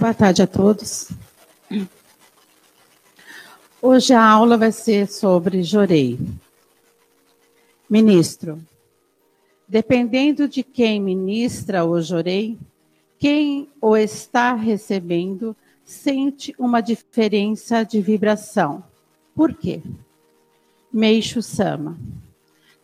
Boa tarde a todos. Hoje a aula vai ser sobre Jorei. Ministro, dependendo de quem ministra o Jorei, quem o está recebendo sente uma diferença de vibração. Por quê? Meixo Sama.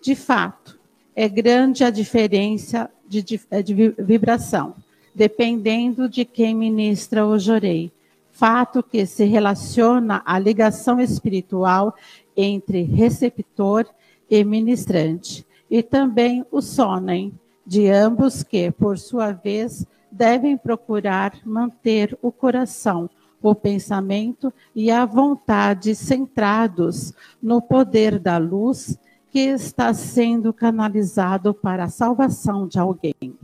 De fato, é grande a diferença de, de, de vibração dependendo de quem ministra o jorei. Fato que se relaciona à ligação espiritual entre receptor e ministrante, e também o sonem, de ambos que, por sua vez, devem procurar manter o coração, o pensamento e a vontade centrados no poder da luz que está sendo canalizado para a salvação de alguém.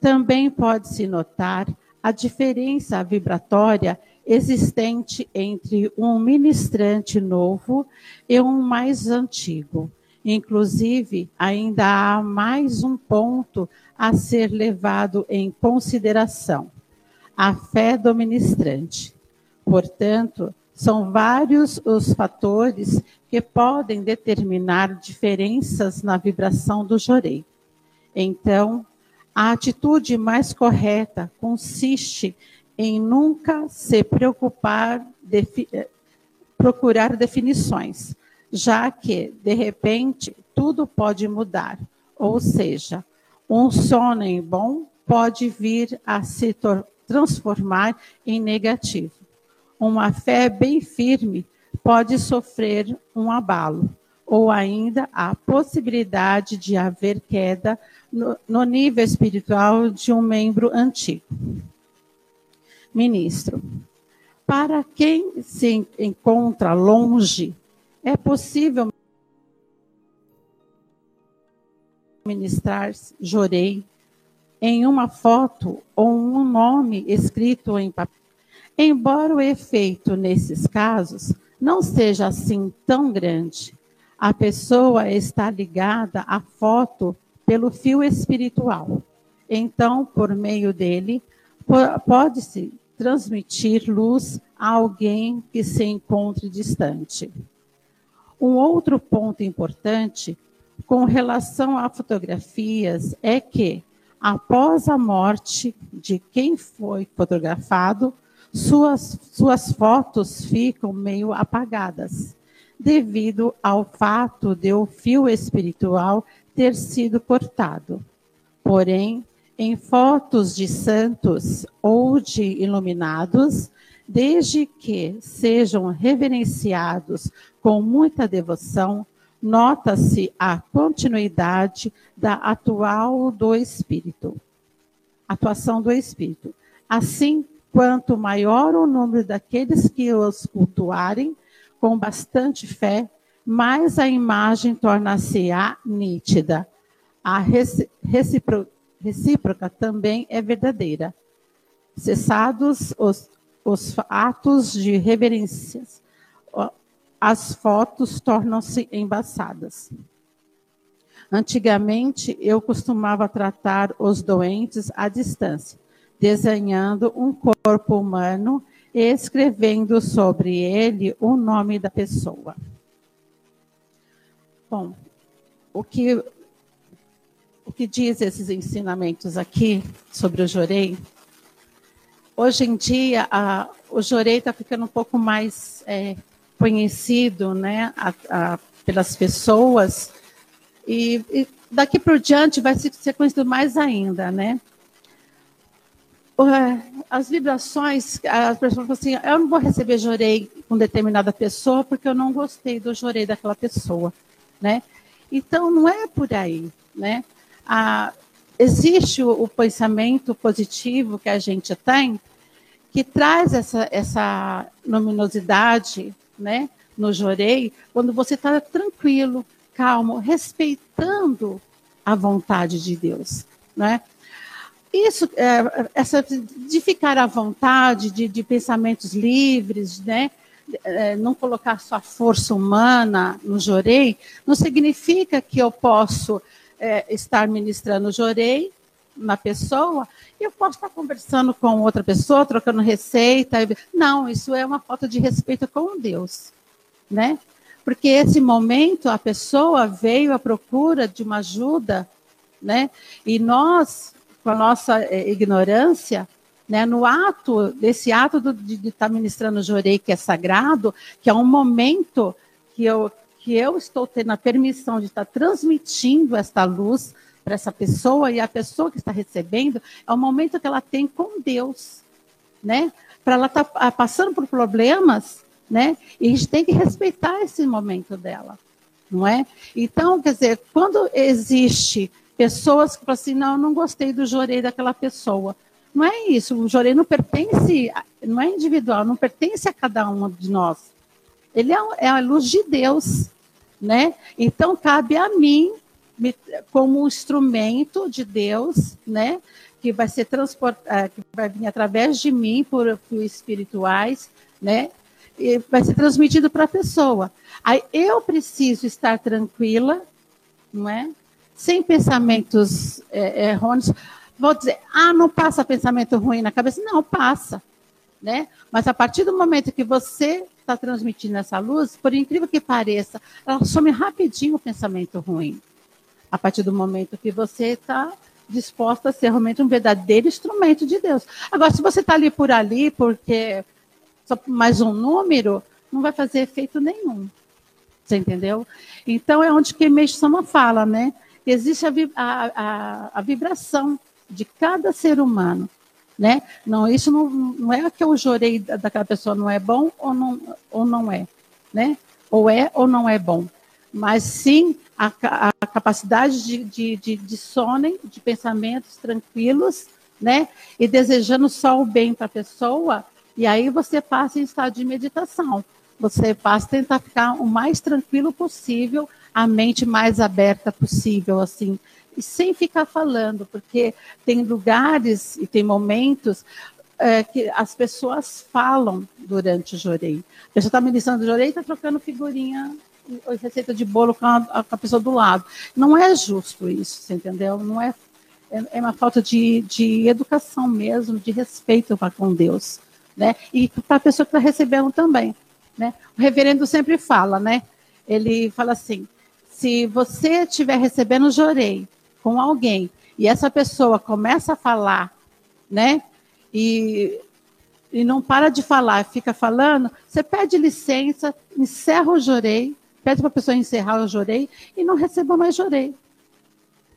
Também pode-se notar a diferença vibratória existente entre um ministrante novo e um mais antigo. Inclusive, ainda há mais um ponto a ser levado em consideração: a fé do ministrante. Portanto, são vários os fatores que podem determinar diferenças na vibração do jorei. Então, a atitude mais correta consiste em nunca se preocupar, defi eh, procurar definições, já que, de repente, tudo pode mudar. Ou seja, um sono bom pode vir a se transformar em negativo. Uma fé bem firme pode sofrer um abalo, ou ainda a possibilidade de haver queda no, nível espiritual de um membro antigo. Ministro, para quem se encontra longe, é possível ministrar jorei em uma foto ou um nome escrito em papel. Embora o efeito nesses casos não seja assim tão grande, a pessoa está ligada à foto pelo fio espiritual. Então, por meio dele, pode-se transmitir luz a alguém que se encontre distante. Um outro ponto importante com relação a fotografias é que, após a morte de quem foi fotografado, suas, suas fotos ficam meio apagadas, devido ao fato de o fio espiritual ter sido cortado. Porém, em fotos de santos ou de iluminados, desde que sejam reverenciados com muita devoção, nota-se a continuidade da atual do espírito. Atuação do espírito. Assim, quanto maior o número daqueles que os cultuarem com bastante fé, mais a imagem torna-se-á nítida. A recíproca também é verdadeira. Cessados os, os atos de reverências, as fotos tornam-se embaçadas. Antigamente, eu costumava tratar os doentes à distância, desenhando um corpo humano e escrevendo sobre ele o nome da pessoa. Bom, o que, o que diz esses ensinamentos aqui sobre o Jorei? Hoje em dia, a, o Jorei está ficando um pouco mais é, conhecido né, a, a, pelas pessoas, e, e, daqui por diante vai ser conhecido mais ainda, né? As vibrações, as pessoas falam assim, eu não vou receber jorei com determinada pessoa porque eu não gostei do jorei daquela pessoa né? Então, não é por aí, né? Ah, existe o, o, pensamento positivo que a gente tem, que traz essa, essa luminosidade, né? No jorei, quando você está tranquilo, calmo, respeitando a vontade de Deus, né? Isso, é, essa de ficar à vontade, de, de pensamentos livres, né? É, não colocar sua força humana no jorei, não significa que eu posso é, estar ministrando jorei na pessoa, eu posso estar conversando com outra pessoa, trocando receita. Não, isso é uma falta de respeito com Deus, né? Porque esse momento a pessoa veio à procura de uma ajuda, né? E nós, com a nossa eh, ignorância, né, no ato, desse ato do, de estar ministrando o jorei, que é sagrado, que é um momento que eu, que eu estou tendo a permissão de estar transmitindo esta luz para essa pessoa e a pessoa que está recebendo é o momento que ela tem com Deus, né? Para ela estar tá passando por problemas, né? E a gente tem que respeitar esse momento dela, não é? Então, quer dizer, quando existe pessoas que falam assim, não, eu não gostei do jorei daquela pessoa. Não é isso, o jorei não pertence, não é individual, não pertence a cada um de nós. Ele é, é a luz de Deus, né? Então cabe a mim como instrumento de Deus, né? Que vai ser transportado, é, que vai vir através de mim por, por espirituais, né? E vai ser transmitido para a pessoa. Aí eu preciso estar tranquila, não é? Sem pensamentos é, errôneos. Vou dizer, ah, não passa pensamento ruim na cabeça. Não, passa. Né? Mas a partir do momento que você está transmitindo essa luz, por incrível que pareça, ela some rapidinho o pensamento ruim a partir do momento que você está disposta a ser realmente um verdadeiro instrumento de Deus. Agora, se você está ali por ali, porque só mais um número, não vai fazer efeito nenhum. Você entendeu? Então, é onde que Meixo Sama fala, né? Existe a, a, a, a, vibração de cada ser humano, né? Não, isso não, não é que eu jorei daquela pessoa não é bom ou não, ou não é, né? Ou é ou não é bom mas sim a, a capacidade de, de, de, de sonem, de pensamentos tranquilos, né? E desejando só o bem para a pessoa, e aí você passa em estado de meditação. Você passa a tentar ficar o mais tranquilo possível, a mente mais aberta possível, assim, e sem ficar falando, porque tem lugares e tem momentos é, que as pessoas falam durante o jorei. A pessoa está ministrando o jorei e está trocando figurinha receita de bolo com a, com a, pessoa do lado. Não é justo isso, você entendeu? Não é, é, é uma falta de, de educação mesmo, de respeito para com Deus, né? E para a pessoa que está recebendo também, né? O reverendo sempre fala, né? Ele fala assim: se você estiver recebendo jorei com alguém e essa pessoa começa a falar, né? E e não para de falar, fica falando, você pede licença, encerra o jorei, pede para a pessoa encerrar o jorei e não receba mais jorei.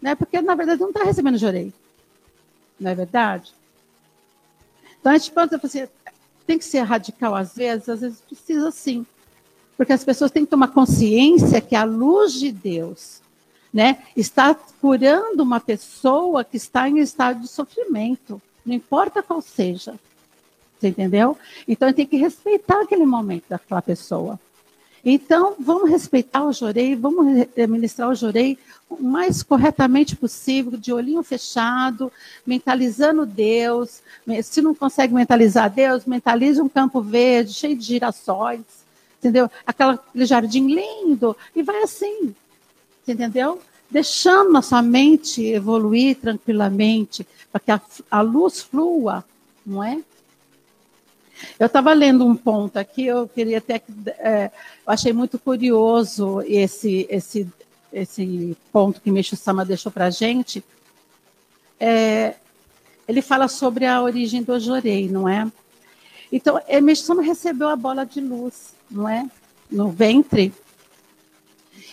Né? Porque, na verdade, não está recebendo jorei. Não é verdade? Então, a gente pode assim, tem que ser radical às vezes, às vezes precisa sim. Porque as pessoas têm que tomar consciência que a luz de Deus né, está curando uma pessoa que está em estado de sofrimento, não importa qual seja. Você entendeu? Então, tem que respeitar aquele momento daquela pessoa. Então, vamos respeitar o jorei, vamos administrar o jorei o mais corretamente possível, de olhinho fechado, mentalizando Deus. Se não consegue mentalizar Deus, mentalize um campo verde, cheio de girassóis, entendeu? aquele jardim lindo, e vai assim, entendeu? Deixando a sua mente evoluir tranquilamente, para que a, a luz flua, não é? Eu estava lendo um ponto aqui, eu queria até que. É, eu achei muito curioso esse, esse, esse ponto que Micho Sama deixou para a gente. É, ele fala sobre a origem do Jorei, não é? Então, é, Micho Sama recebeu a bola de luz, não é? No ventre.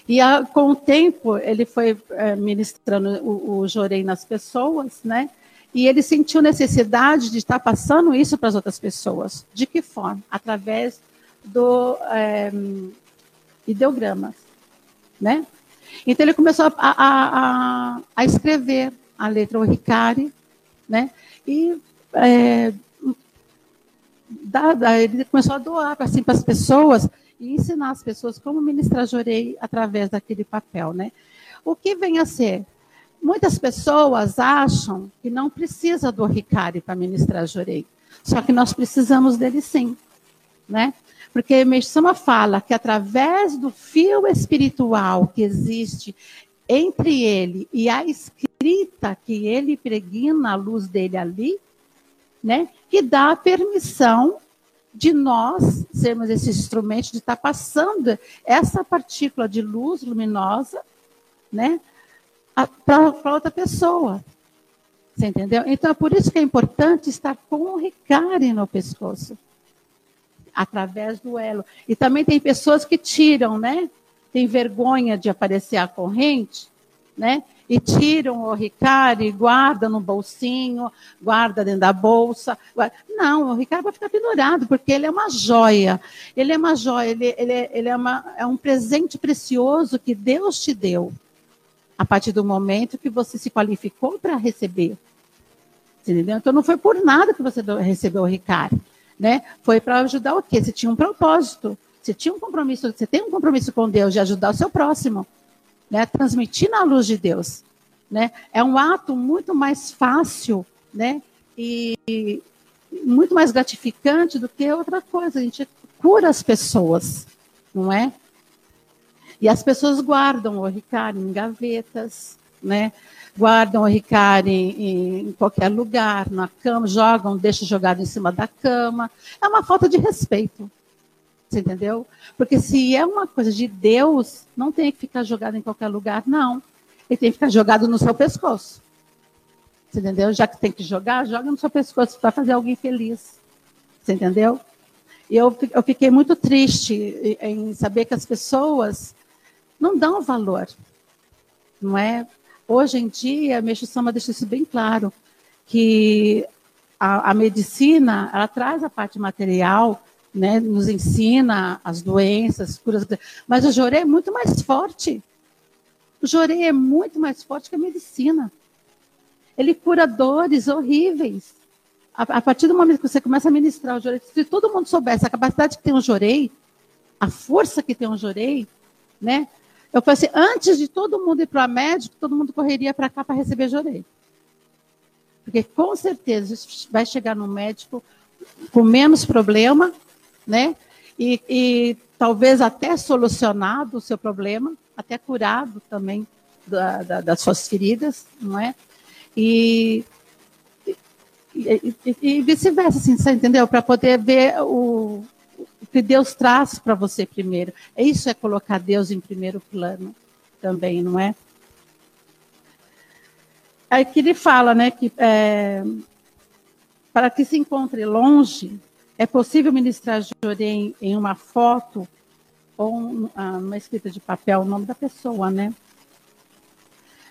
E a, com o tempo, ele foi é, ministrando o, o Jorei nas pessoas, né? E ele sentiu necessidade de estar passando isso para as outras pessoas. De que forma? Através do é, né? Então ele começou a, a, a, a escrever a letra Oricari, né? E é, da, ele começou a doar assim, para as pessoas e ensinar as pessoas como ministrar jorei através daquele papel, né? O que vem a ser Muitas pessoas acham que não precisa do Ricari para ministrar jurei. Só que nós precisamos dele sim, né? Porque Meshama fala que através do fio espiritual que existe entre ele e a escrita que ele pregna a luz dele ali, né, que dá permissão de nós sermos esse instrumento de estar passando essa partícula de luz luminosa, né, para outra pessoa. Você entendeu? Então é por isso que é importante estar com o Ricari no pescoço, através do elo. E também tem pessoas que tiram, né? Tem vergonha de aparecer a corrente, né? E tiram o Ricari, guarda no bolsinho, guarda dentro da bolsa. Não, o Ricari vai ficar pendurado, porque ele é uma joia. Ele é uma joia, ele, ele, ele é, uma, é um presente precioso que Deus te deu, a partir do momento que você se qualificou para receber. Entendeu? Então não foi por nada que você recebeu o Ricari. Né? Foi para ajudar o quê? Você tinha um propósito. Você tinha um compromisso, você tem um compromisso com Deus de ajudar o seu próximo né? transmitir na luz de Deus. Né? É um ato muito mais fácil né? e muito mais gratificante do que outra coisa. A gente cura as pessoas, não é? E as pessoas guardam o Ricari em gavetas, né? guardam o Ricari em, em, qualquer lugar, na cama, jogam, deixam jogado em cima da cama. É uma falta de respeito. Você entendeu? Porque se é uma coisa de Deus, não tem que ficar jogado em qualquer lugar, não. Ele tem que ficar jogado no seu pescoço. Você entendeu? Já que tem que jogar, joga no seu pescoço para fazer alguém feliz. Você entendeu? E eu, eu fiquei muito triste em saber que as pessoas não dão valor. Não é? Hoje em dia, a Meixo Sama deixa isso bem claro, que a, a medicina, ela traz a parte material, né, nos ensina as doenças, curas, mas o jorei é muito mais forte. O jorei é muito mais forte que a medicina. Ele cura dores horríveis. A, a partir do momento que você começa a ministrar o jorei, se todo mundo soubesse a capacidade que tem o jorei, a força que tem o jorei, né? Eu falei assim, antes de todo mundo ir para o médico, todo mundo correria para cá para receber jorei. Porque com certeza vai chegar no médico com menos problema né? E, e talvez até solucionado o seu problema, até curado também da, da, das suas feridas, não é? E, e, e vice-versa, assim, você entendeu? Para poder ver o, o que Deus traz para você primeiro. Isso é colocar Deus em primeiro plano também, não é? Aí que ele fala, né, que é, para que se encontre longe, é possível ministrar Jorém em uma foto ou ah, uma escrita de papel, o nome da pessoa, né?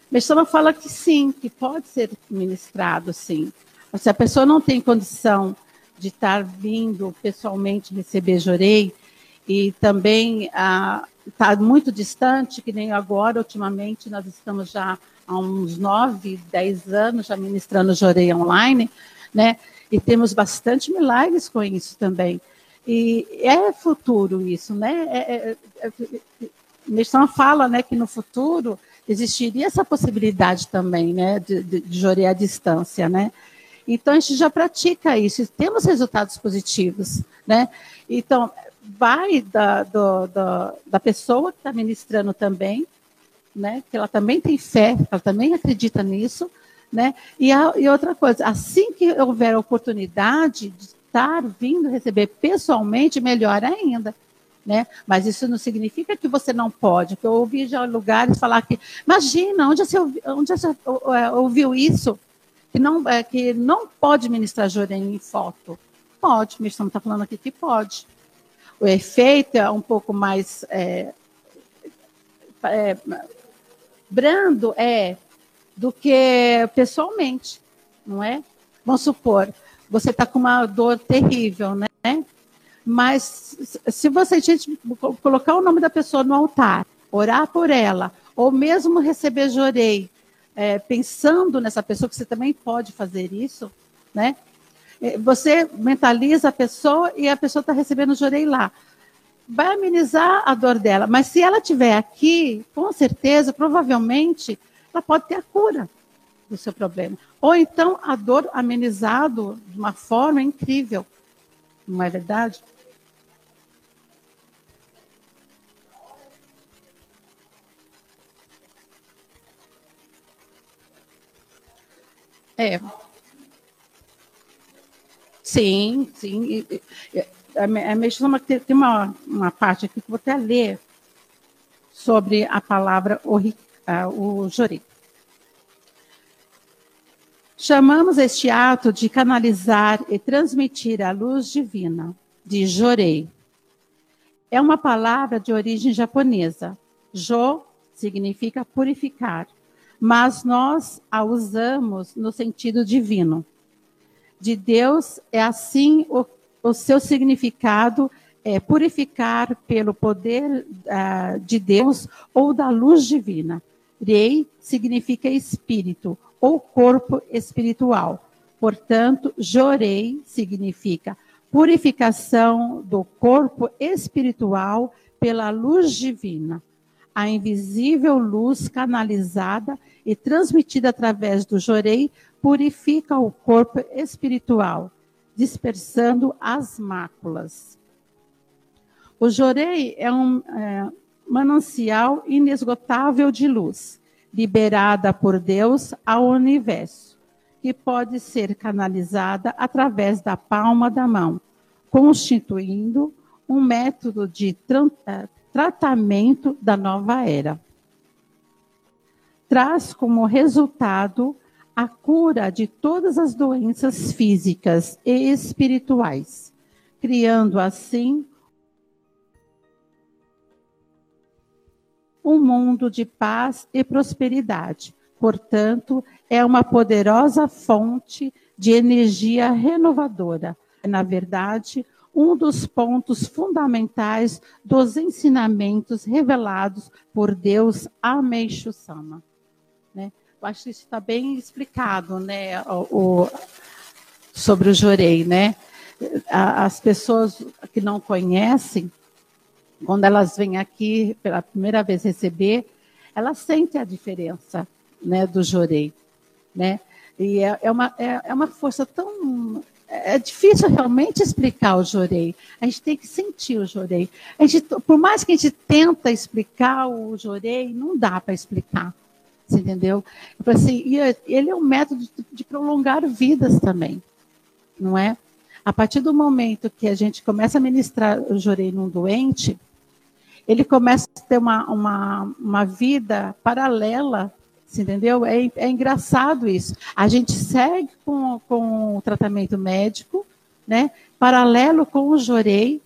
Mexama fala que sim, que pode ser ministrado, sim. Se a pessoa não tem condição de estar vindo pessoalmente receber Jorei e também está ah, muito distante, que nem agora, ultimamente, nós estamos já há uns nove, dez anos já ministrando Jorei online, né? E temos bastante milagres com isso também. E é futuro isso, né? É, é, é, é fala né, que no futuro existiria essa possibilidade também, né, de, de, de jorear à distância, né? Então a gente já pratica isso, temos resultados positivos, né? Então vai da, do, do, da pessoa que está ministrando também, né? Que ela também tem fé, ela também acredita nisso, né? E, a, e outra coisa, assim que houver oportunidade de estar vindo receber pessoalmente, melhor ainda. Né? Mas isso não significa que você não pode. Eu ouvi já lugares falar que, imagina, onde você, onde você é, ouviu isso? Que não, é, que não pode ministrar Jorém em foto. Pode, o está falando aqui que pode. O efeito é um pouco mais é, é, brando, é do que pessoalmente, não é? Vamos supor, você está com uma dor terrível, né? Mas se você gente, colocar o nome da pessoa no altar, orar por ela, ou mesmo receber jorei, é, pensando nessa pessoa, que você também pode fazer isso, né? É, você mentaliza a pessoa e a pessoa está recebendo jorei lá. Vai amenizar a dor dela, mas se ela estiver aqui, com certeza, provavelmente, ela pode ter a cura do seu problema. Ou então a dor amenizado de uma forma incrível. Não é verdade? É. Sim, sim. A uma tem uma, uma parte aqui que vou até ler sobre a palavra orriquia o, jori. Chamamos este ato de canalizar e transmitir a luz divina, de jorei. É uma palavra de origem japonesa. Jo significa purificar, mas nós a usamos no sentido divino de Deus é assim o, o seu significado é purificar pelo poder uh, de Deus ou da luz divina. Rei significa espírito ou corpo espiritual. Portanto, jorei significa purificação do corpo espiritual pela luz divina. A invisível luz canalizada e transmitida através do jorei purifica o corpo espiritual, dispersando as máculas. O jorei é um é, manancial inesgotável de luz, liberada por Deus ao universo, que pode ser canalizada através da palma da mão, constituindo um método de tra tratamento da nova era. Traz como resultado a cura de todas as doenças físicas e espirituais, criando assim um mundo de paz e prosperidade. Portanto, é uma poderosa fonte de energia renovadora. Na verdade, um dos pontos fundamentais dos ensinamentos revelados por Deus a Meixo Sama acho que isso está bem explicado, né, o, o, sobre o Jorei, né? As pessoas que não conhecem, quando elas vêm aqui pela primeira vez receber, elas sentem a diferença, né, do Jorei, né? E é, é uma, é, é uma força tão é difícil realmente explicar o jorei. A gente tem que sentir o jorei. A gente, por mais que a gente tenta explicar o jorei, não dá para explicar. Você entendeu? Assim, e ele é um método de prolongar vidas também, não é? A partir do momento que a gente começa a ministrar o jorei num doente, ele começa a ter uma, uma, uma vida paralela, você entendeu? É, é engraçado isso. A gente segue com, com o tratamento médico, né? Paralelo com o jorei,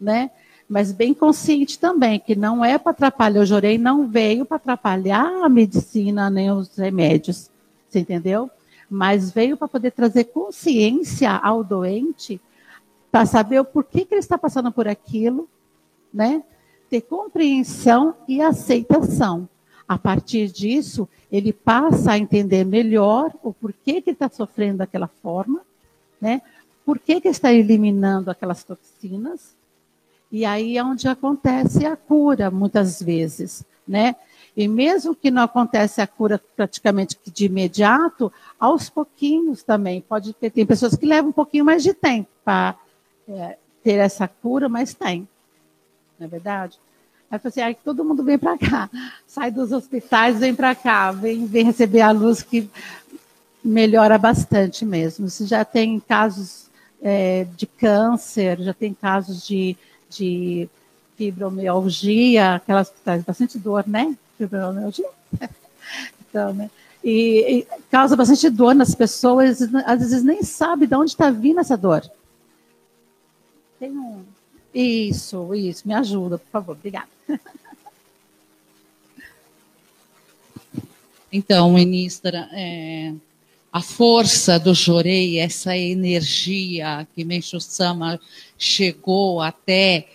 né? mas bem consciente também que não é para atrapalhar. O Jorei não veio para atrapalhar a medicina nem os remédios, você entendeu? Mas veio para poder trazer consciência ao doente, para saber o porquê que ele está passando por aquilo, né? Ter compreensão e aceitação. A partir disso, ele passa a entender melhor o porquê que está sofrendo daquela forma, né? Por que, que está eliminando aquelas toxinas, e aí é onde acontece a cura, muitas vezes, né? E mesmo que não acontece a cura praticamente de imediato, aos pouquinhos também. Pode ter, tem pessoas que levam um pouquinho mais de tempo para é, ter essa cura, mas tem. Não é verdade? Aí assim, aí todo mundo vem para cá, sai dos hospitais, vem para cá, vem, vem receber a luz que melhora bastante mesmo. Você já tem casos é, de câncer, já tem casos de de fibromialgia, aquelas que traz bastante dor, né? Fibromialgia. então, né? E, e, causa bastante dor nas pessoas, às vezes nem sabe de onde está vindo essa dor. Tem um. Isso, isso, me ajuda, por favor, obrigada. Então, ministra, é, a força do Jorei, essa energia que Mencho Sama chegou até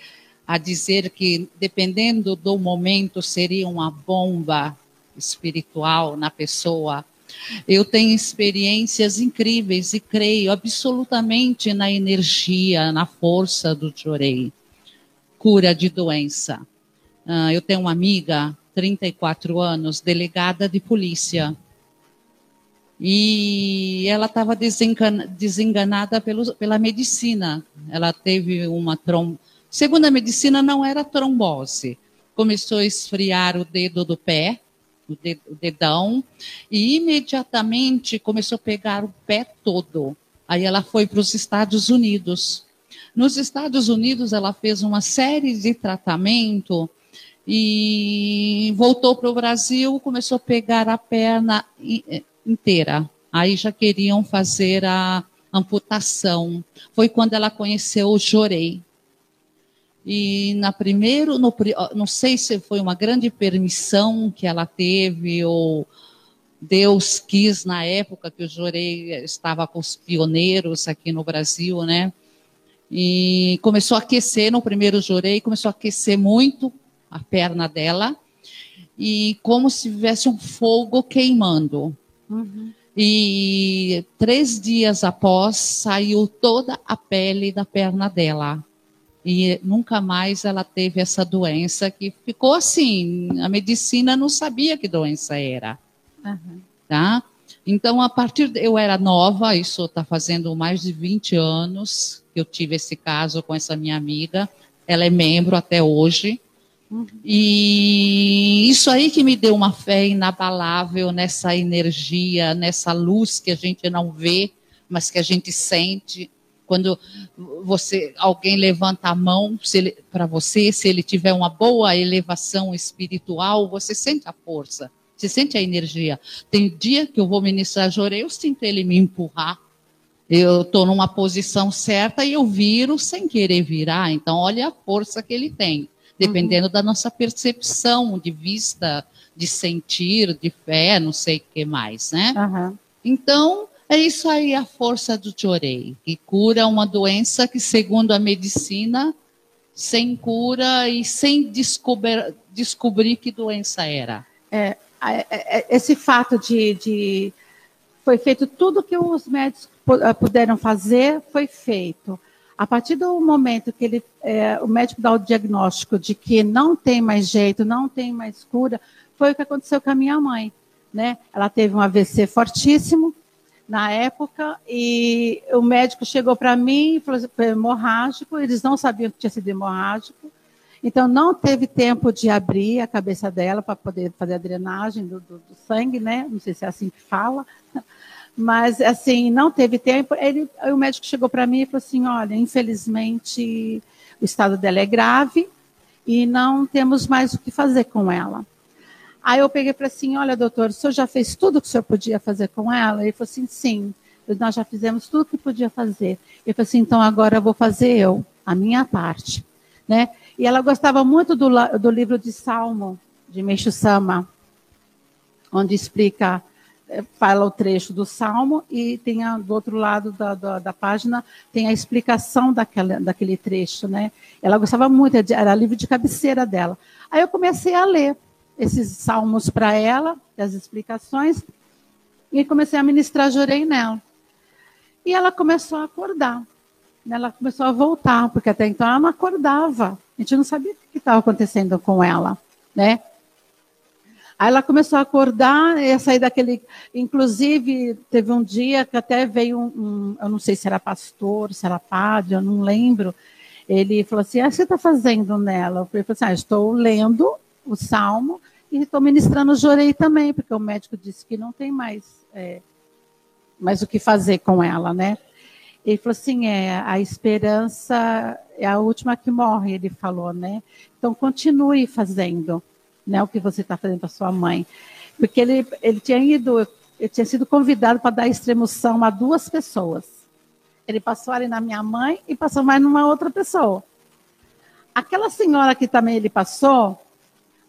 a dizer que, dependendo do momento, seria uma bomba espiritual na pessoa. Eu tenho experiências incríveis e creio absolutamente na energia, na força do Jorei. Cura de doença. Uh, eu tenho uma amiga, 34 anos, delegada de polícia e ela estava desenganada pelo, pela medicina. Ela teve uma trombose. Segundo a medicina, não era trombose. Começou a esfriar o dedo do pé, o dedão, e imediatamente começou a pegar o pé todo. Aí ela foi para os Estados Unidos. Nos Estados Unidos, ela fez uma série de tratamento e voltou para o Brasil, começou a pegar a perna inteira. Aí já queriam fazer a amputação. Foi quando ela conheceu o Jorei. E na primeiro, no, não sei se foi uma grande permissão que ela teve ou Deus quis na época que o Jorei estava com os pioneiros aqui no Brasil, né? E começou a aquecer no primeiro Jorei, começou a aquecer muito a perna dela e como se tivesse um fogo queimando. Uhum. E três dias após saiu toda a pele da perna dela e nunca mais ela teve essa doença que ficou assim. A medicina não sabia que doença era, uhum. tá? Então, a partir de, eu era nova, isso está fazendo mais de 20 anos que eu tive esse caso com essa minha amiga. Ela é membro até hoje. Uhum. E isso aí que me deu uma fé inabalável nessa energia, nessa luz que a gente não vê, mas que a gente sente quando você alguém levanta a mão para você, se ele tiver uma boa elevação espiritual, você sente a força, você sente a energia. Tem dia que eu vou ministrar Jorei, eu sinto ele me empurrar. Eu estou numa posição certa e eu viro sem querer virar. Então, olha a força que ele tem, dependendo uhum. da nossa percepção de vista, de sentir, de fé, não sei o que mais, né? Uhum. Então, é isso aí a força do Chorei, que cura uma doença que, segundo a medicina, sem cura e sem descobrir, descobrir que doença era. É, é, é, esse fato de, de, foi feito tudo que os médicos eh, puderam fazer foi feito. A partir do momento que ele, é, o médico dá o diagnóstico de que não tem mais jeito, não tem mais cura, foi o que aconteceu com a minha mãe. Né? Ela teve um AVC fortíssimo, na época, e o médico chegou para mim e falou assim, foi hemorrágico, eles não sabiam que tinha sido hemorrágico, então não teve tempo de abrir a cabeça dela para poder fazer a drenagem do, do, do, sangue, né? Não sei se é assim que fala, mas assim, não teve tempo. Ele, o médico chegou para mim e falou assim: olha, infelizmente o estado dela é grave e não temos mais o que fazer com ela. Aí eu peguei para assim, olha, doutor, o senhor já fez tudo o que o senhor podia fazer com ela? Ele falou assim, sim, nós já fizemos tudo o que podia fazer. Ele falou assim, então agora eu vou fazer eu, a minha parte. Né? E ela gostava muito do, do livro de Salmo, de Meixo Sama, onde explica, eh, fala o trecho do Salmo e tem a, do outro lado da, da, da, página tem a explicação daquela, daquele trecho, né? Ela gostava muito, era livro de cabeceira dela. Aí eu comecei a ler esses salmos para ela, as explicações, e comecei a ministrar Jorei nela. E ela começou a acordar. Ela começou a voltar, porque até então ela não acordava. A gente não sabia o que estava acontecendo com ela, né? Aí ela começou a acordar e sair daquele. Inclusive, teve um dia que até veio um, um, eu não sei se era pastor, se era padre, eu não lembro. Ele falou assim: ah, o que você está fazendo nela? Eu falei assim: ah, estou lendo o salmo e estou ministrando jorei também, porque o médico disse que não tem mais, é, mais o que fazer com ela, né? Ele falou assim, é, a esperança é a última que morre, ele falou, né? Então continue fazendo, né, o que você está fazendo para sua mãe, porque ele, ele tinha ido, ele tinha sido convidado para dar extremoção a duas pessoas. Ele passou ali na minha mãe e passou mais numa outra pessoa. Aquela senhora que também ele passou,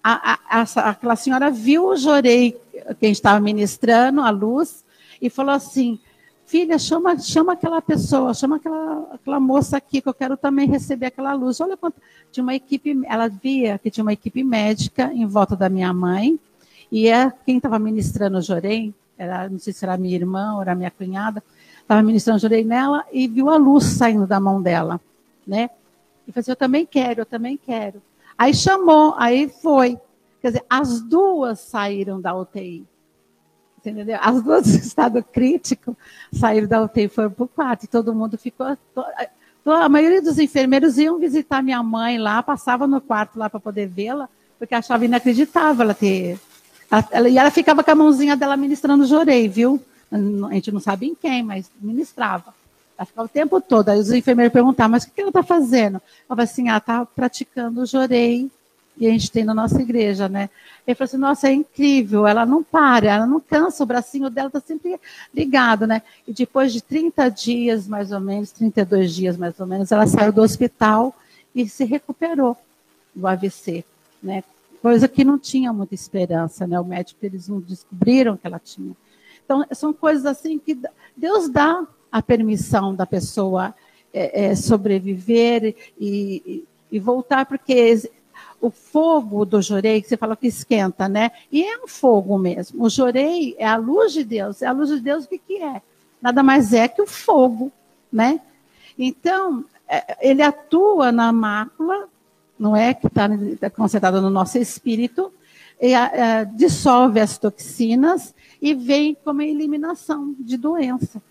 a, a, a, aquela senhora viu o Jorei, quem estava ministrando, a luz, e falou assim: Filha, chama, chama aquela pessoa, chama aquela, aquela moça aqui, que eu quero também receber aquela luz. Olha quanto. Tinha uma equipe, ela via que tinha uma equipe médica em volta da minha mãe, e é quem estava ministrando o Jorei, era, não sei se era minha irmã ou era minha cunhada, estava ministrando o Jorei nela e viu a luz saindo da mão dela, né? E falou assim, eu também quero, eu também quero. Aí chamou, aí foi. Quer dizer, as duas saíram da UTI. Entendeu? As duas em estado crítico saíram da UTI foram para o quarto. E todo mundo ficou. A maioria dos enfermeiros iam visitar minha mãe lá, passava no quarto lá para poder vê-la, porque achava inacreditável ela ter Ela, e ela ficava com a mãozinha dela ministrando jorei, viu? A gente não sabe em quem, mas ministrava. Ela ficava o tempo todo. Aí os enfermeiros perguntavam, mas o que ela está fazendo? Ela falava assim, ah, está praticando o jorei e a gente tem na nossa igreja, né? Ele falou assim, nossa, é incrível, ela não para, ela não cansa, o bracinho dela está sempre ligado, né? E depois de 30 dias, mais ou menos, 32 dias, mais ou menos, ela saiu do hospital e se recuperou do AVC, né? Coisa que não tinha muita esperança, né? O médico, eles não descobriram que ela tinha. Então, são coisas assim que Deus dá a permissão da pessoa é, é, sobreviver e, e, voltar, porque o fogo do jorei, que você falou que esquenta, né? E é um fogo mesmo. O jorei é a luz de Deus. É a luz de Deus o que, que é? Nada mais é que o fogo, né? Então, é, ele atua na mácula, não é? Que está tá concentrada no nosso espírito, e, é, dissolve as toxinas e vem como eliminação de doença.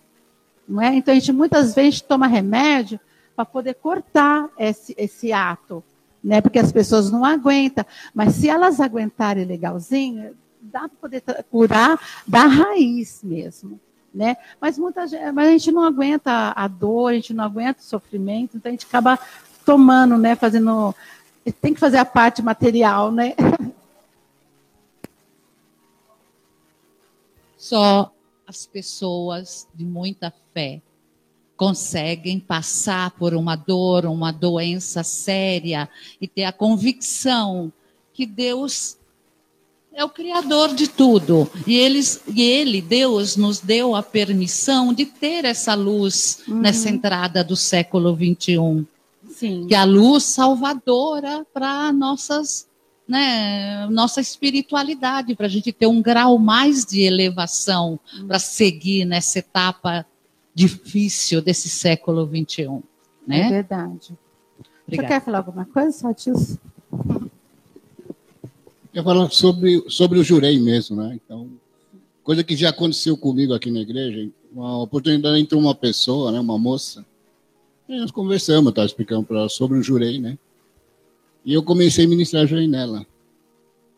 Não é? Então, a gente muitas vezes toma remédio para poder cortar esse, esse ato né? Porque as pessoas não aguentam. Mas se elas aguentarem legalzinho, dá para poder curar da raiz mesmo. Né? Mas, muita gente, mas a gente não aguenta a dor, a gente não aguenta o sofrimento, então a gente acaba tomando, né? Fazendo. Tem que fazer a parte material, né? Só as pessoas de muita fé conseguem passar por uma dor, uma doença séria e ter a convicção que Deus é o criador de tudo. E, eles, e ele, Deus, nos deu a permissão de ter essa luz uhum. nessa entrada do século XXI. Sim. Que é a luz salvadora para nossas né, nossa espiritualidade, para a gente ter um grau mais de elevação para seguir nessa etapa difícil desse século XXI. Né? É verdade. Obrigada. Você quer falar alguma coisa, Satis? Eu falo sobre, sobre o jurei mesmo, né? Então, coisa que já aconteceu comigo aqui na igreja, uma oportunidade entre uma pessoa, né, uma moça, e nós conversamos, estava explicando para ela sobre o jurei, né? E eu comecei a ministrar jurei nela.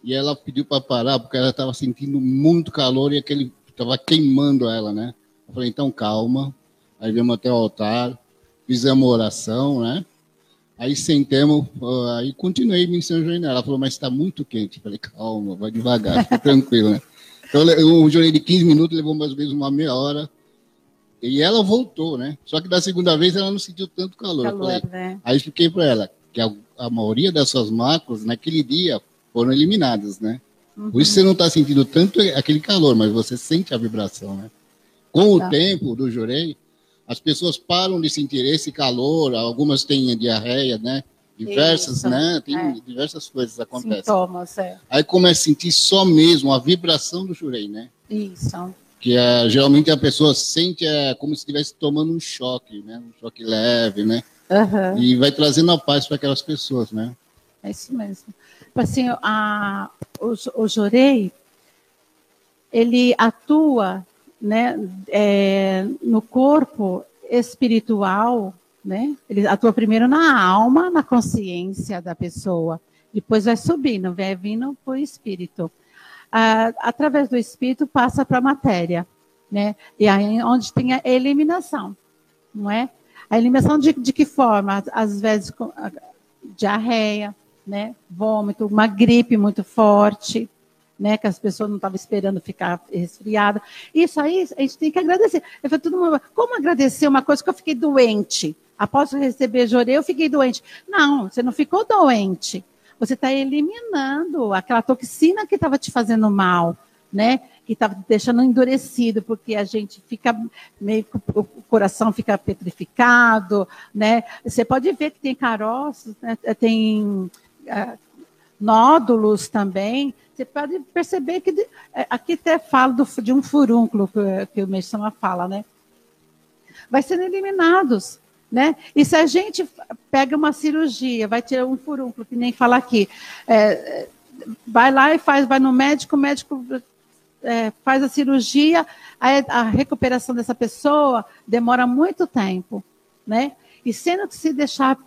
E ela pediu para parar porque ela estava sentindo muito calor e aquele estava queimando ela, né? Eu falei, então calma. Aí viemos até o altar, fizemos oração, né? Aí sentemos, aí continuei me ensinando Ela falou, mas está muito quente. Eu falei, calma, vai devagar, fica tranquilo, né? Então eu jurei de 15 minutos, levou mais ou menos uma meia hora. E ela voltou, né? Só que da segunda vez ela não sentiu tanto calor. calor falei, né? Aí expliquei para ela que a, a, maioria dessas máculas naquele dia foram eliminadas, né? Uhum. Por isso você não está sentindo tanto aquele calor, mas você sente a vibração, né? Com tá. o tempo do jurei, as pessoas param de sentir esse calor, algumas têm diarreia, né? Diversas, Isso. né? Tem é. diversas coisas acontecem. Sintomas, é. Aí começa a sentir só mesmo a vibração do jurei, né? Isso. Que é, geralmente a pessoa sente é, como se estivesse tomando um choque, né? Um choque leve, né? Uhum. E vai trazendo a paz para aquelas pessoas, né? É isso mesmo. Assim, a, o, o jurei, ele atua né, é, no corpo espiritual, né? Ele atua primeiro na alma, na consciência da pessoa, depois vai subindo, vai vindo para o espírito. Ah, através do espírito passa para a matéria, né? E aí onde tem a eliminação, não é? A eliminação de, de que forma? Às vezes diarreia, né? Vômito, uma gripe muito forte, né, que as pessoas não estavam esperando ficar resfriada. Isso aí a gente tem que agradecer. Eu falei, todo mundo, como agradecer uma coisa que eu fiquei doente? Após receber jorei, eu fiquei doente. Não, você não ficou doente. Você está eliminando aquela toxina que estava te fazendo mal, né? Que estava deixando endurecido, porque a gente fica meio o coração fica petrificado, né? Você pode ver que tem caroços, né? tem uh, nódulos também, você pode perceber que é, aqui até falo do, de um furúnculo que, que o Meixama fala, né? Vai sendo eliminados, né? E se a gente pega uma cirurgia, vai tirar um furúnculo, que nem fala aqui, é, vai lá e faz, vai no médico, o médico é, faz a cirurgia, a, a recuperação dessa pessoa demora muito tempo, né? E sendo que se deixar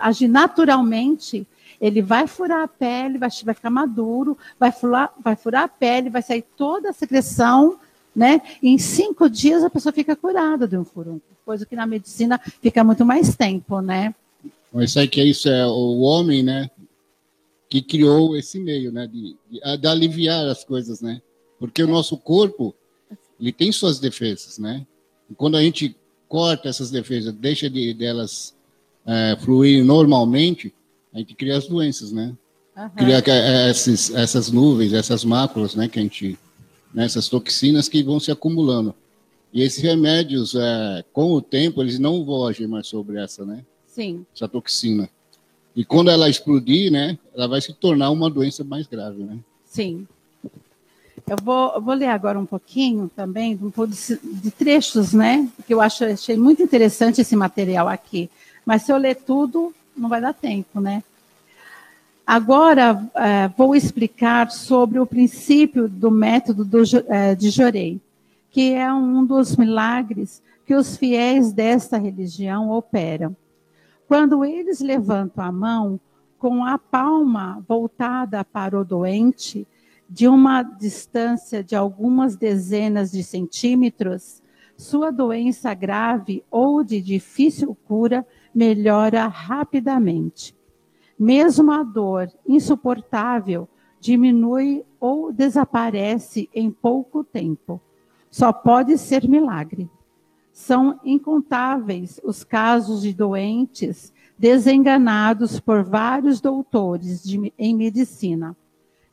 agir naturalmente, Ele vai furar a pele, vai, vai ficar maduro, vai furar, vai furar a pele, vai sair toda a secreção, né? E em cinco dias a pessoa fica curada de um furúnculo, coisa que na medicina fica muito mais tempo, né? Mas sabe que isso é o homem, né? Que criou esse meio, né? De, de, de aliviar as coisas, né? Porque o nosso corpo, ele tem suas defesas, né? E quando a gente corta essas defesas, deixa de delas é, fluir normalmente, a gente cria as doenças, né? Uhum. Cria esses, essas nuvens, essas máculas, né? Que a gente, né, essas toxinas que vão se acumulando. E esses remédios, é, com o tempo, eles não vão agir mais sobre essa, né? Sim. Essa toxina. E quando ela explodir, né? Ela vai se tornar uma doença mais grave, né? Sim. Eu vou, eu vou ler agora um pouquinho também, um pouco de, de trechos, né? Que eu acho, achei muito interessante esse material aqui. Mas se eu ler tudo, não vai dar tempo, né? Agora é, vou explicar sobre o princípio do método do, é, de Jorei, que é um dos milagres que os fiéis desta religião operam. Quando eles levantam a mão com a palma voltada para o doente, de uma distância de algumas dezenas de centímetros, sua doença grave ou de difícil cura melhora rapidamente. Mesmo a dor insuportável diminui ou desaparece em pouco tempo. Só pode ser milagre. São incontáveis os casos de doentes desenganados por vários doutores de, em medicina,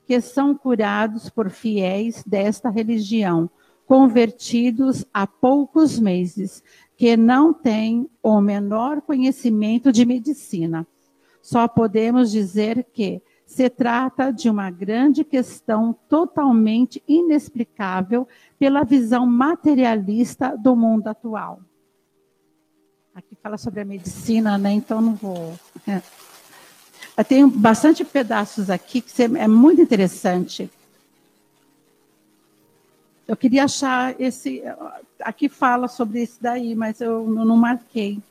que são curados por fiéis desta religião, convertidos há poucos meses, que não têm o menor conhecimento de medicina. Só podemos dizer que se trata de uma grande questão totalmente inexplicável pela visão materialista do mundo atual. Aqui fala sobre a medicina, né? Então não vou. Eu tenho bastante pedaços aqui que é muito interessante. Eu queria achar esse. Aqui fala sobre isso daí, mas eu não marquei.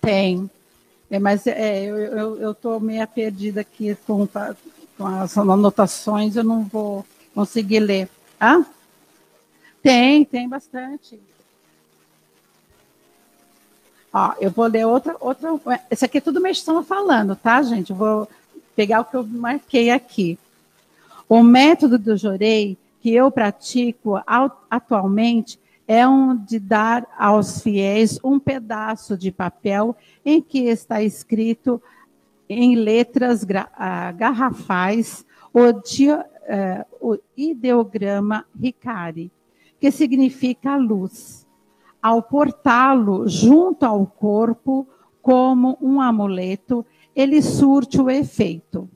Tem. É, mas é, eu estou meio perdida aqui com, com as anotações, eu não vou conseguir ler. Ah? Tem, tem bastante. Ó, eu vou ler outra, outra. Esse aqui é tudo estão falando, tá, gente? Eu vou pegar o que eu marquei aqui. O método do Jorei que eu pratico atualmente é um de dar aos fiéis um pedaço de papel em que está escrito em letras ah, garrafais o, dia, uh, o ideograma Ricari, que significa luz. Ao portá-lo junto ao corpo como um amuleto, ele surte o efeito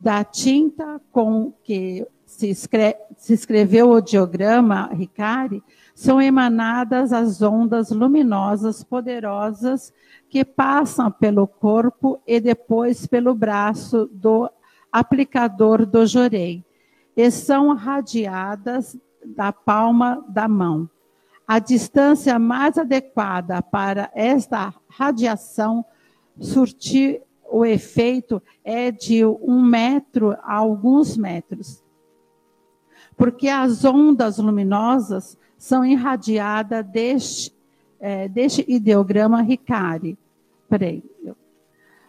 da tinta com que se, escreve, se escreveu o diagrama Ricari, são emanadas as ondas luminosas poderosas que passam pelo corpo e depois pelo braço do aplicador do jorei, e são radiadas da palma da mão. A distância mais adequada para esta radiação surtir o efeito é de um metro a alguns metros. Porque as ondas luminosas são irradiadas deste, é, deste ideograma Ricari. Peraí.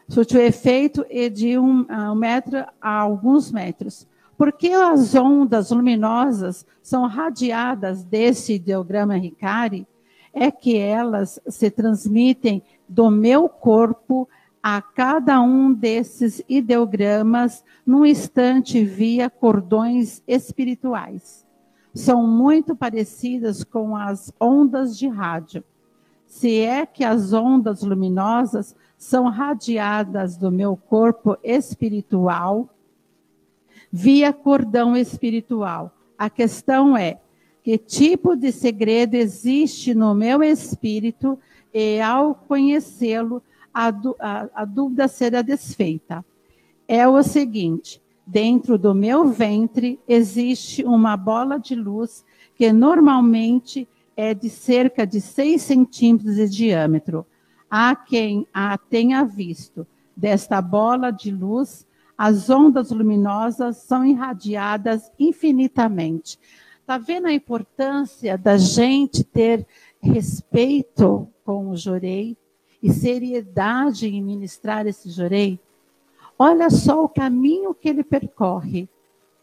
Surte o efeito é de um, um metro a alguns metros. Porque as ondas luminosas são radiadas desse ideograma Ricari, é que elas se transmitem do meu corpo a cada um desses ideogramas num instante via cordões espirituais. São muito parecidas com as ondas de rádio. Se é que as ondas luminosas são radiadas do meu corpo espiritual via cordão espiritual. A questão é: que tipo de segredo existe no meu espírito e ao conhecê-lo a, a, a dúvida será desfeita. É o seguinte: dentro do meu ventre existe uma bola de luz que normalmente é de cerca de 6 centímetros de diâmetro. Há quem a tenha visto. Desta bola de luz, as ondas luminosas são irradiadas infinitamente. Está vendo a importância da gente ter respeito com o jorei e seriedade em ministrar esse jorei? Olha só o caminho que ele percorre,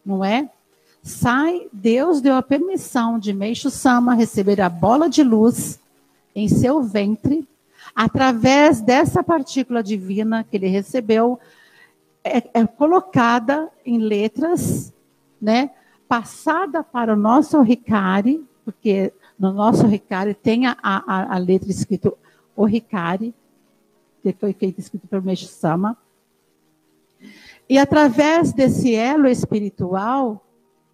não é? Sai, Deus deu a permissão de Meixo Sama receber a bola de luz em seu ventre, através dessa partícula divina que ele recebeu, é, é colocada em letras, né? Passada para o nosso Ricari, porque no nosso Ricari tem a, a, a letra escrita o Ricari, que foi feito escrito pelo Meixo Sama. E através desse elo espiritual,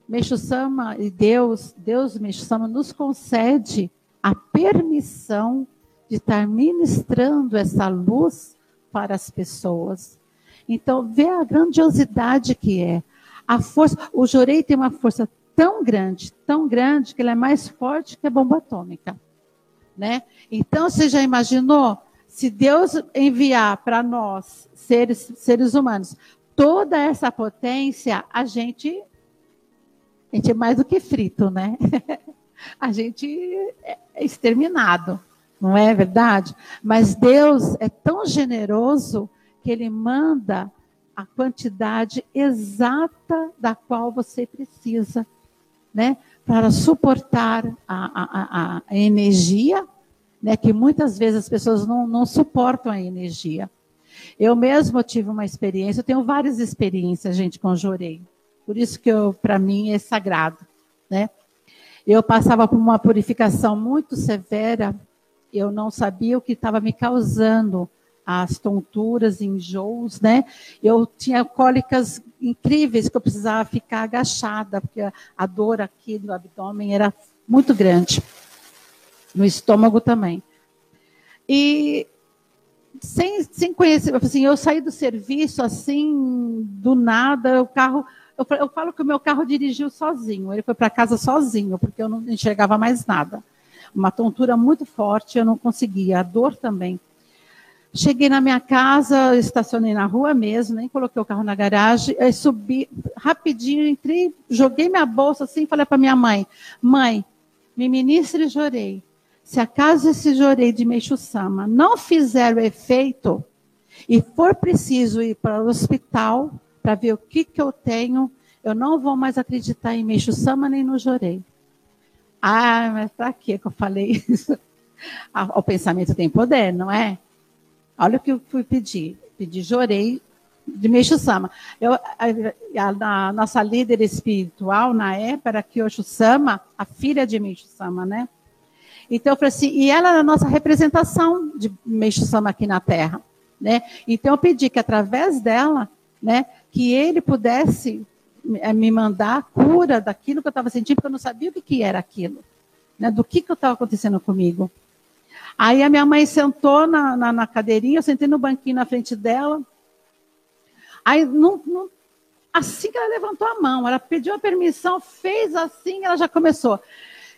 Meixo Sama e Deus, Deus Meixo Sama nos concede a permissão de estar ministrando essa luz para as pessoas. Então, vê a grandiosidade que é. A força, o Jorei tem uma força tão grande, tão grande, que ele é mais forte que a bomba atômica. Né? Então, você já imaginou se Deus enviar para nós, seres, seres humanos, toda essa potência, a gente, a gente é mais do que frito, né? a gente é exterminado, não é verdade? Mas Deus é tão generoso que Ele manda a quantidade exata da qual você precisa, né? Para suportar a, a, a energia, né? Que muitas vezes as pessoas não, não suportam a energia. Eu mesmo tive uma experiência, eu tenho várias experiências, gente, com jorei. Por isso que para mim é sagrado, né? Eu passava por uma purificação muito severa, eu não sabia o que estava me causando as tonturas, enjoos, né? Eu tinha cólicas incríveis que eu precisava ficar agachada, porque a dor aqui no abdômen era muito grande. No estômago também. E sem, sem conhecer, assim, eu saí do serviço assim, do nada, o carro. Eu, eu falo que o meu carro dirigiu sozinho, ele foi para casa sozinho, porque eu não enxergava mais nada. Uma tontura muito forte, eu não conseguia, a dor também. Cheguei na minha casa, estacionei na rua mesmo, nem coloquei o carro na garagem, aí subi rapidinho, entrei, joguei minha bolsa assim falei para minha mãe: Mãe, me ministre jorei. Se acaso esse jorei de Meixo-sama não fizer o efeito e for preciso ir para o hospital para ver o que, que eu tenho, eu não vou mais acreditar em Meixo-sama nem no jorei. Ah, mas para que eu falei isso? O pensamento tem poder, não é? Olha o que eu fui pedir. Pedi jorei de Meixo Sama. Eu, a, a, a, nossa líder espiritual na época era Kyosho Sama, a filha de Meixo Sama, né? Então eu falei assim, e ela era a nossa representação de Meixo Sama aqui na Terra, né? Então eu pedi que através dela, né, que ele pudesse eh, me mandar a cura daquilo que eu estava sentindo, porque eu não sabia o que, que era aquilo, né? Do que que estava acontecendo comigo. Aí a minha mãe sentou na, na, na, cadeirinha, eu sentei no banquinho na frente dela. Aí, não, não, assim que ela levantou a mão, ela pediu a permissão, fez assim, ela já começou.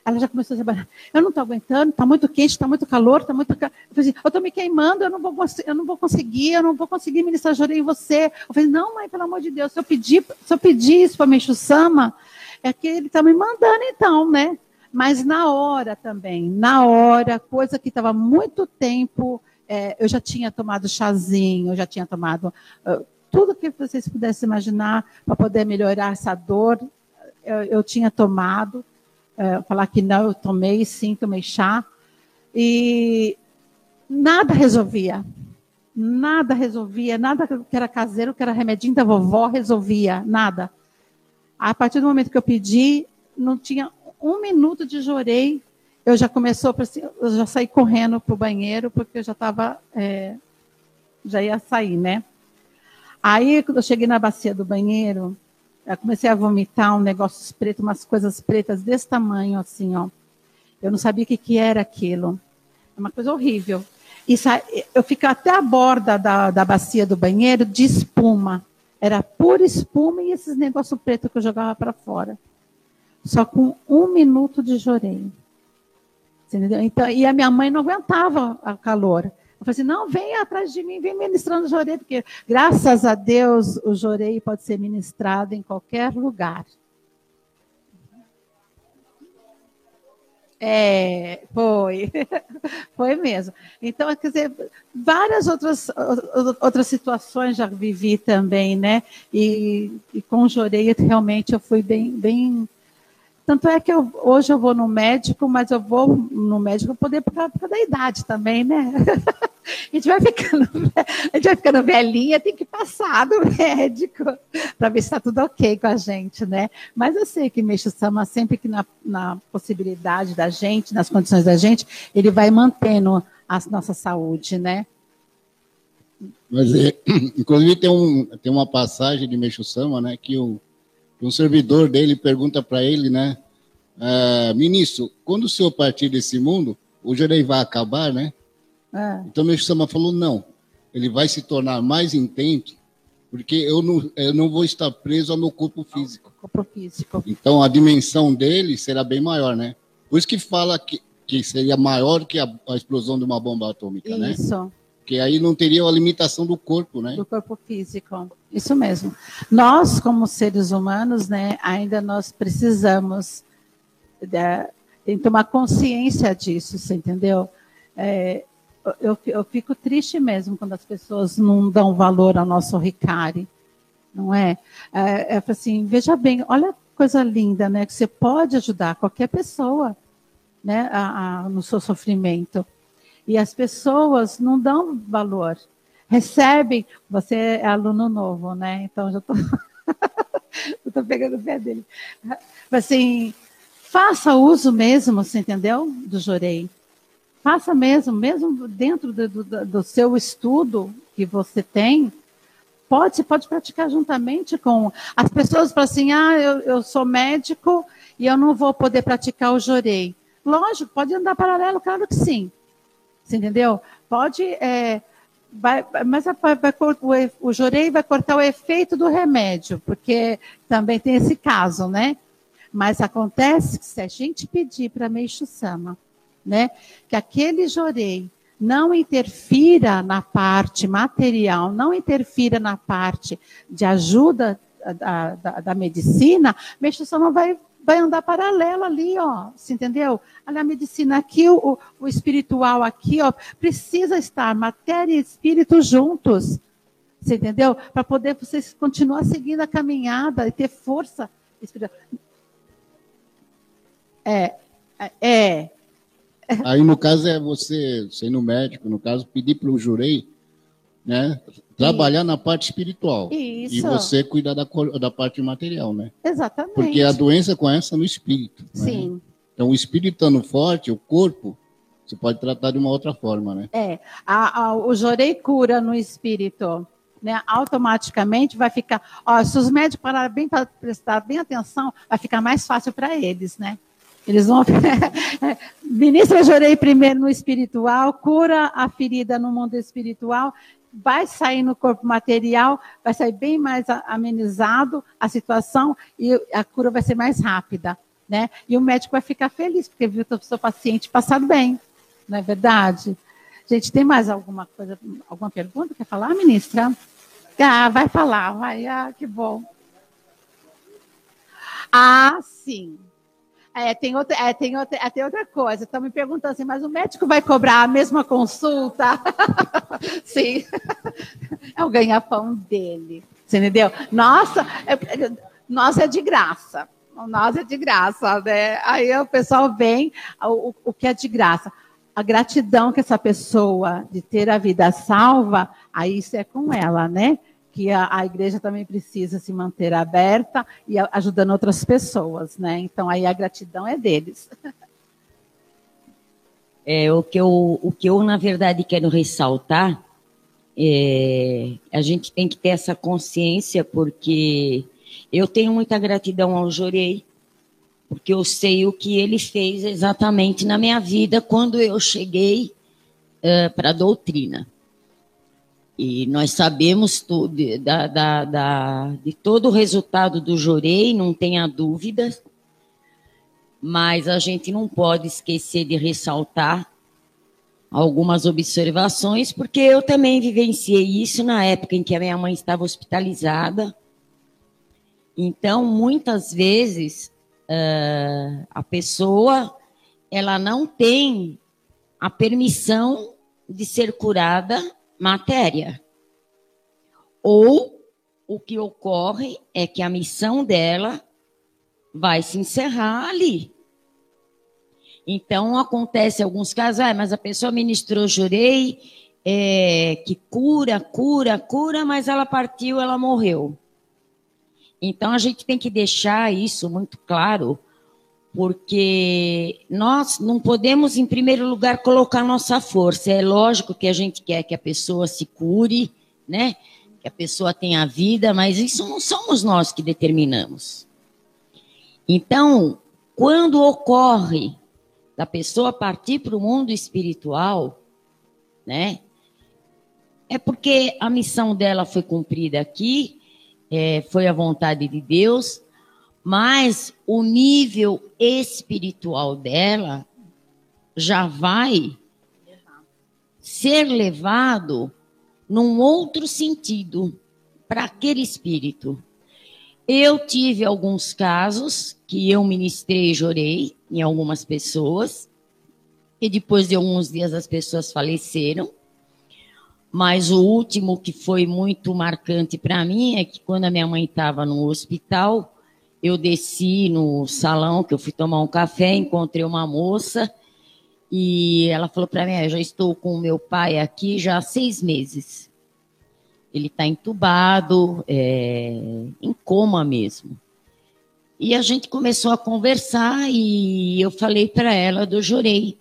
Ela já começou a dizer, eu não estou aguentando, está muito quente, está muito calor, está muito... Eu falei assim, eu estou me queimando, eu não, vou, eu não vou conseguir, eu não vou conseguir ministrar jorei em você. Eu falei, não, mãe, pelo amor de Deus, se eu pedir, se eu pedir isso para Meixo Sama, é que ele está me mandando então, né? Mas na hora também, na hora, coisa que estava muito tempo, é, eu já tinha tomado chazinho, eu já tinha tomado uh, tudo que vocês pudessem imaginar para poder melhorar essa dor, eu, eu tinha tomado. Uh, falar que não, eu tomei, sim, tomei chá. E nada resolvia. Nada resolvia, nada que era caseiro, que era remedinho da vovó, resolvia, nada. A partir do momento que eu pedi, não tinha um minuto de jorei, eu já começou, eu já saí correndo para o banheiro, porque eu já estava, é, já ia sair, né? Aí, quando eu cheguei na bacia do banheiro, eu comecei a vomitar um negócio preto, umas coisas pretas desse tamanho, assim, ó. Eu não sabia o que, que era aquilo. É uma coisa horrível. E eu fiquei até a borda da, da bacia do banheiro de espuma. Era pura espuma e esses negócios pretos que eu jogava para fora só com um minuto de jorei. Entendeu? Então, e a minha mãe não aguentava o calor. falei assim, não, vem atrás de mim, vem ministrando jorei, porque graças a Deus o jorei pode ser ministrado em qualquer lugar. É, foi, foi mesmo. Então, quer dizer, várias outras, outras situações já vivi também, né? E, e com o Jorei, realmente eu fui bem, bem tanto é que eu, hoje eu vou no médico, mas eu vou no médico poder por causa da idade também, né? a gente vai ficando, a gente vai ficando velhinha, tem que passar do médico para ver se está tudo ok com a gente, né? Mas eu sei que Meixo Sama, sempre que na, na possibilidade da gente, nas condições da gente, ele vai mantendo a nossa saúde, né? Mas, é, inclusive, tem, um, tem uma passagem de Meixo Sama, né, que o um servidor dele pergunta para ele, né? Ah, ministro, quando o senhor partir desse mundo, o Jorei vai acabar, né? É. Então o Sama falou, não, ele vai se tornar mais intenso, porque eu não, eu não vou estar preso ao meu corpo físico. Corpo físico. Então a dimensão dele será bem maior, né? Por isso que fala que, que seria maior que a, a explosão de uma bomba atômica, isso. né? Isso. Porque aí não teria a limitação do corpo, né? Do corpo físico. Isso mesmo. Nós, como seres humanos, né, ainda nós precisamos de, de tomar consciência disso, você entendeu? É, eu, eu fico triste mesmo quando as pessoas não dão valor ao nosso Ricari, não é? É, é assim, veja bem, olha que coisa linda, né? Que você pode ajudar qualquer pessoa, né, a, a, no seu sofrimento. E as pessoas não dão valor. Recebem, você é aluno novo, né? Então já estou tô... pegando o pé dele. Assim, faça uso mesmo, você entendeu? Do Jorei. Faça mesmo, mesmo dentro do, do, do seu estudo que você tem, pode, pode praticar juntamente com as pessoas falam assim, ah, eu, eu sou médico e eu não vou poder praticar o jorei. Lógico, pode andar paralelo, claro que sim. Você entendeu? Pode. É, vai, mas vai, vai, o, o jorei vai cortar o efeito do remédio, porque também tem esse caso, né? Mas acontece que se a gente pedir para Meixo Sama, né, que aquele jorei não interfira na parte material, não interfira na parte de ajuda da, da, da medicina, Meixo Sama vai vai andar paralelo ali, ó. Você entendeu? Olha a medicina aqui, o, o espiritual aqui, ó. Precisa estar matéria e espírito juntos. Você entendeu? Para poder vocês continuar seguindo a caminhada e ter força espiritual. É, é. Aí, no caso, é você, sendo médico, no caso, pedir para o jurei né? Trabalhar na parte espiritual. Isso. E você cuidar da, da parte material, né? Exatamente. Porque a doença começa no espírito. Né? Sim. Né? Então, o espírito estando forte, o corpo, você pode tratar de uma outra forma, né? É. A, a, o jorei cura no espírito. Né, automaticamente vai ficar. Ó, se os médicos pararem bem para prestar bem atenção, vai ficar mais fácil para eles, né? Eles vão. Ministra Jorei primeiro no espiritual, cura a ferida no mundo espiritual vai sair no corpo material, vai sair bem mais amenizado a situação e a cura vai ser mais rápida, né? E o médico vai ficar feliz, porque viu o seu paciente passar bem, não é verdade? Gente, tem mais alguma coisa, alguma pergunta? Quer falar, ministra? Ah, vai falar, vai, ah, que bom. Ah, sim. É, tem outra, é, tem outra, é, tem outra coisa. Estão me perguntando assim, mas o médico vai cobrar a mesma consulta? Sim. É o ganha-pão dele. Você entendeu? Nossa, é, nossa é de graça. Nós é de graça, né? Aí o pessoal vem, o, o que é de graça? A gratidão que essa pessoa de ter a vida salva, aí isso é com ela, né? Que a, a, igreja também precisa se manter aberta e a, ajudando outras pessoas, né? Então aí a gratidão é deles. É, o, que eu, o que eu, na verdade, quero ressaltar é a gente tem que ter essa consciência, porque eu tenho muita gratidão ao Jorei, porque eu sei o que ele fez exatamente na minha vida quando eu cheguei uh, para a doutrina. E nós sabemos da, da, da, de todo o resultado do Jorei, não tenha dúvida, mas a gente não pode esquecer de ressaltar algumas observações, porque eu também vivenciei isso na época em que a minha mãe estava hospitalizada. Então, muitas vezes, uh, a pessoa ela não tem a permissão de ser curada matéria. Ou o que ocorre é que a missão dela vai se encerrar ali. Então, acontece alguns casos, ah, mas a pessoa ministrou jurei, é, que cura, cura, cura, mas ela partiu, ela morreu. Então, a gente tem que deixar isso muito claro, porque nós não podemos, em primeiro lugar, colocar nossa força. É lógico que a gente quer que a pessoa se cure, né? Que a pessoa tenha vida, mas isso não somos nós que determinamos. Então, quando ocorre da pessoa partir para o mundo espiritual, né? É porque a missão dela foi cumprida aqui, é, foi a vontade de Deus, mas o nível espiritual dela já vai ser levado num outro sentido para aquele espírito. Eu tive alguns casos que eu ministrei e jorei em algumas pessoas, e depois de alguns dias as pessoas faleceram. Mas o último que foi muito marcante para mim é que quando a minha mãe estava no hospital, eu desci no salão, que eu fui tomar um café, encontrei uma moça e ela falou para mim: ah, Eu já estou com o meu pai aqui já há seis meses ele está entubado, é, em coma mesmo. E a gente começou a conversar e eu falei para ela do Jorei.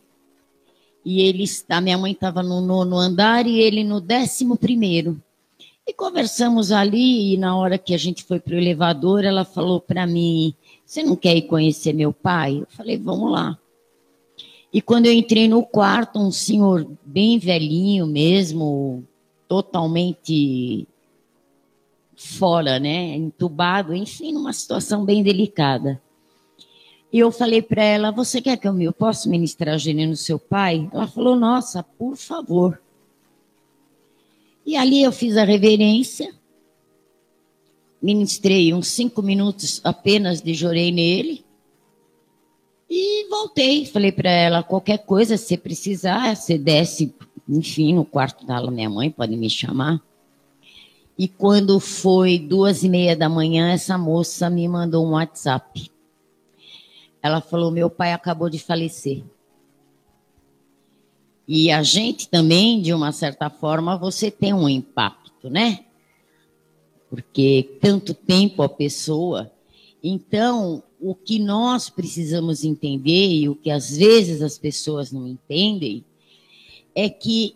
E ele, a minha mãe estava no nono andar e ele no décimo primeiro. E conversamos ali e na hora que a gente foi para o elevador, ela falou para mim, você não quer ir conhecer meu pai? Eu falei, vamos lá. E quando eu entrei no quarto, um senhor bem velhinho mesmo, totalmente fora, né, entubado, enfim, numa situação bem delicada. E eu falei para ela: Você quer que eu, eu possa ministrar gênero no seu pai? Ela falou: Nossa, por favor. E ali eu fiz a reverência, ministrei uns cinco minutos apenas de jorei nele. E voltei, falei para ela: qualquer coisa, se precisar, você desce enfim, no quarto da minha mãe, pode me chamar. E quando foi duas e meia da manhã, essa moça me mandou um WhatsApp. Ela falou: meu pai acabou de falecer. E a gente também, de uma certa forma, você tem um impacto, né? Porque tanto tempo a pessoa. Então, o que nós precisamos entender e o que às vezes as pessoas não entendem é que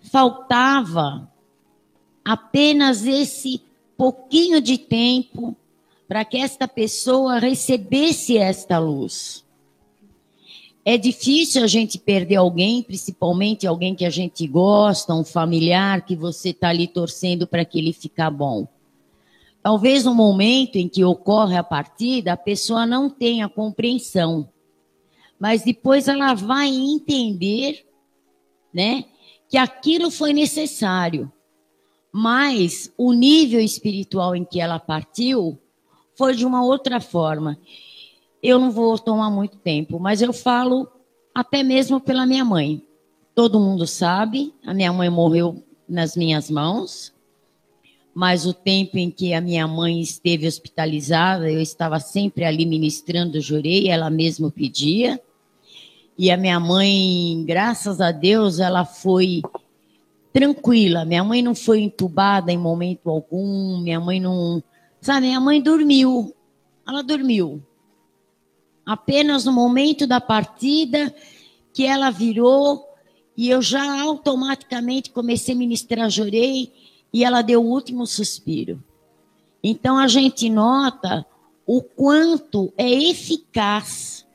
faltava apenas esse pouquinho de tempo para que esta pessoa recebesse esta luz. É difícil a gente perder alguém, principalmente alguém que a gente gosta, um familiar que você está ali torcendo para que ele fique bom. Talvez no momento em que ocorre a partida, a pessoa não tenha compreensão, mas depois ela vai entender né? Que aquilo foi necessário. Mas o nível espiritual em que ela partiu foi de uma outra forma. Eu não vou tomar muito tempo, mas eu falo até mesmo pela minha mãe. Todo mundo sabe, a minha mãe morreu nas minhas mãos, mas o tempo em que a minha mãe esteve hospitalizada, eu estava sempre ali ministrando, jurei, ela mesma pedia. E a minha mãe, graças a Deus, ela foi tranquila. Minha mãe não foi entubada em momento algum. Minha mãe não. Sabe, minha mãe dormiu. Ela dormiu. Apenas no momento da partida que ela virou e eu já automaticamente comecei a ministrar, jorei e ela deu o último suspiro. Então a gente nota o quanto é eficaz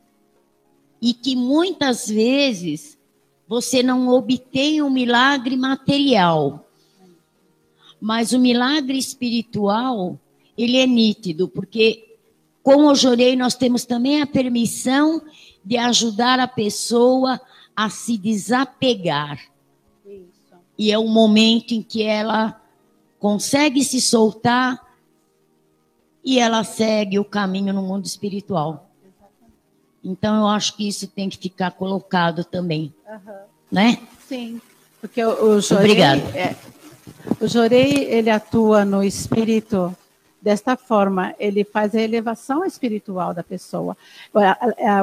e que muitas vezes você não obtém um milagre material. Mas o milagre espiritual, ele é nítido, porque com o Jorei nós temos também a permissão de ajudar a pessoa a se desapegar. Isso. E é o momento em que ela consegue se soltar e ela segue o caminho no mundo espiritual. Então eu acho que isso tem que ficar colocado também, uhum. né? Sim, porque o, o Jorei, é, o Jorei ele atua no espírito desta forma, ele faz a elevação espiritual da pessoa.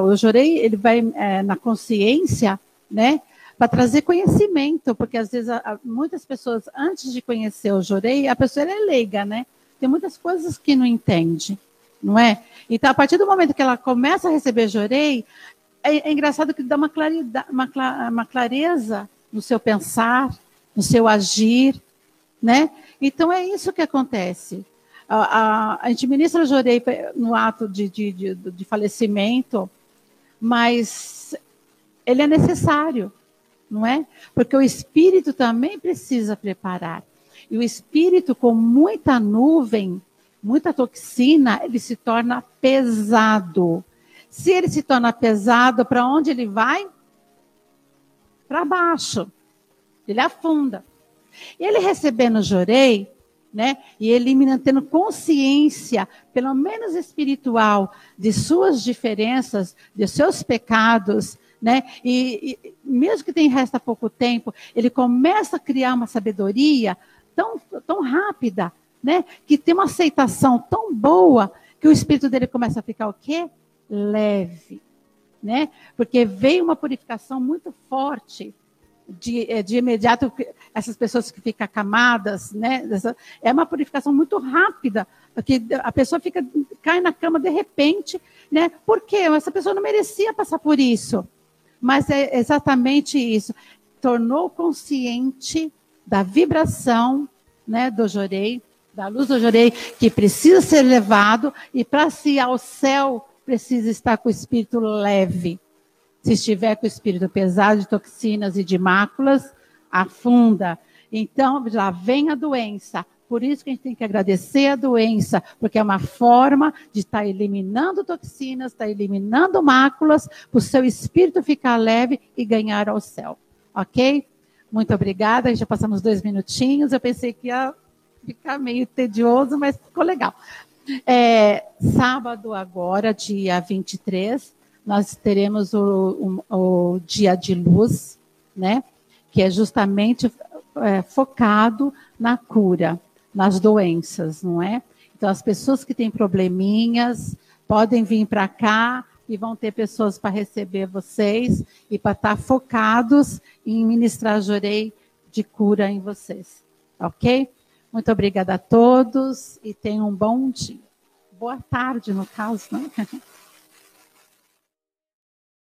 O Jorei ele vai é, na consciência, né? para trazer conhecimento, porque às vezes muitas pessoas, antes de conhecer o Jorei, a pessoa é leiga, né? Tem muitas coisas que não entende, não é? Então, a partir do momento que ela começa a receber Jorei, é, é engraçado que dá uma, claridade, uma, uma clareza no seu pensar, no seu agir, né? Então, é isso que acontece. A, a, gente ministra Jorei no ato de, de, de, de falecimento, mas ele é necessário não é? Porque o espírito também precisa preparar. E o espírito, com muita nuvem, muita toxina, ele se torna pesado. Se ele se torna pesado, para onde ele vai? Para baixo. Ele afunda. Ele recebendo Jorei, né? E ele tendo consciência, pelo menos espiritual, de suas diferenças, de seus pecados, né? E, e mesmo que tem resta pouco tempo, ele começa a criar uma sabedoria tão, tão rápida, né? Que tem uma aceitação tão boa que o espírito dele começa a ficar o quê? Leve, né? Porque veio uma purificação muito forte de, eh, de imediato essas pessoas que ficam acamadas, né? É uma purificação muito rápida, porque a pessoa fica cai na cama de repente, né? Por quê? Essa pessoa não merecia passar por isso. Mas é exatamente isso. Tornou consciente da vibração né, do jorei, da luz do jorei, que precisa ser levado e para se ir ao céu precisa estar com o espírito leve. Se estiver com o espírito pesado de toxinas e de máculas, afunda. Então, já vem a doença. Por isso que a gente tem que agradecer a doença, porque é uma forma de estar tá eliminando toxinas, estar tá eliminando máculas, para o seu espírito ficar leve e ganhar ao céu. Ok? Muito obrigada. Já passamos dois minutinhos. Eu pensei que ia ficar meio tedioso, mas ficou legal. É, sábado agora, dia 23, nós teremos o, o, o dia de luz, né? Que é justamente é, focado na cura nas doenças, não é? Então, as pessoas que têm probleminhas podem vir para cá e vão ter pessoas para receber vocês e para estar focados em ministrar jorei de cura em vocês. Ok? Muito obrigada a todos e tenham um bom dia. Boa tarde, no caso, né?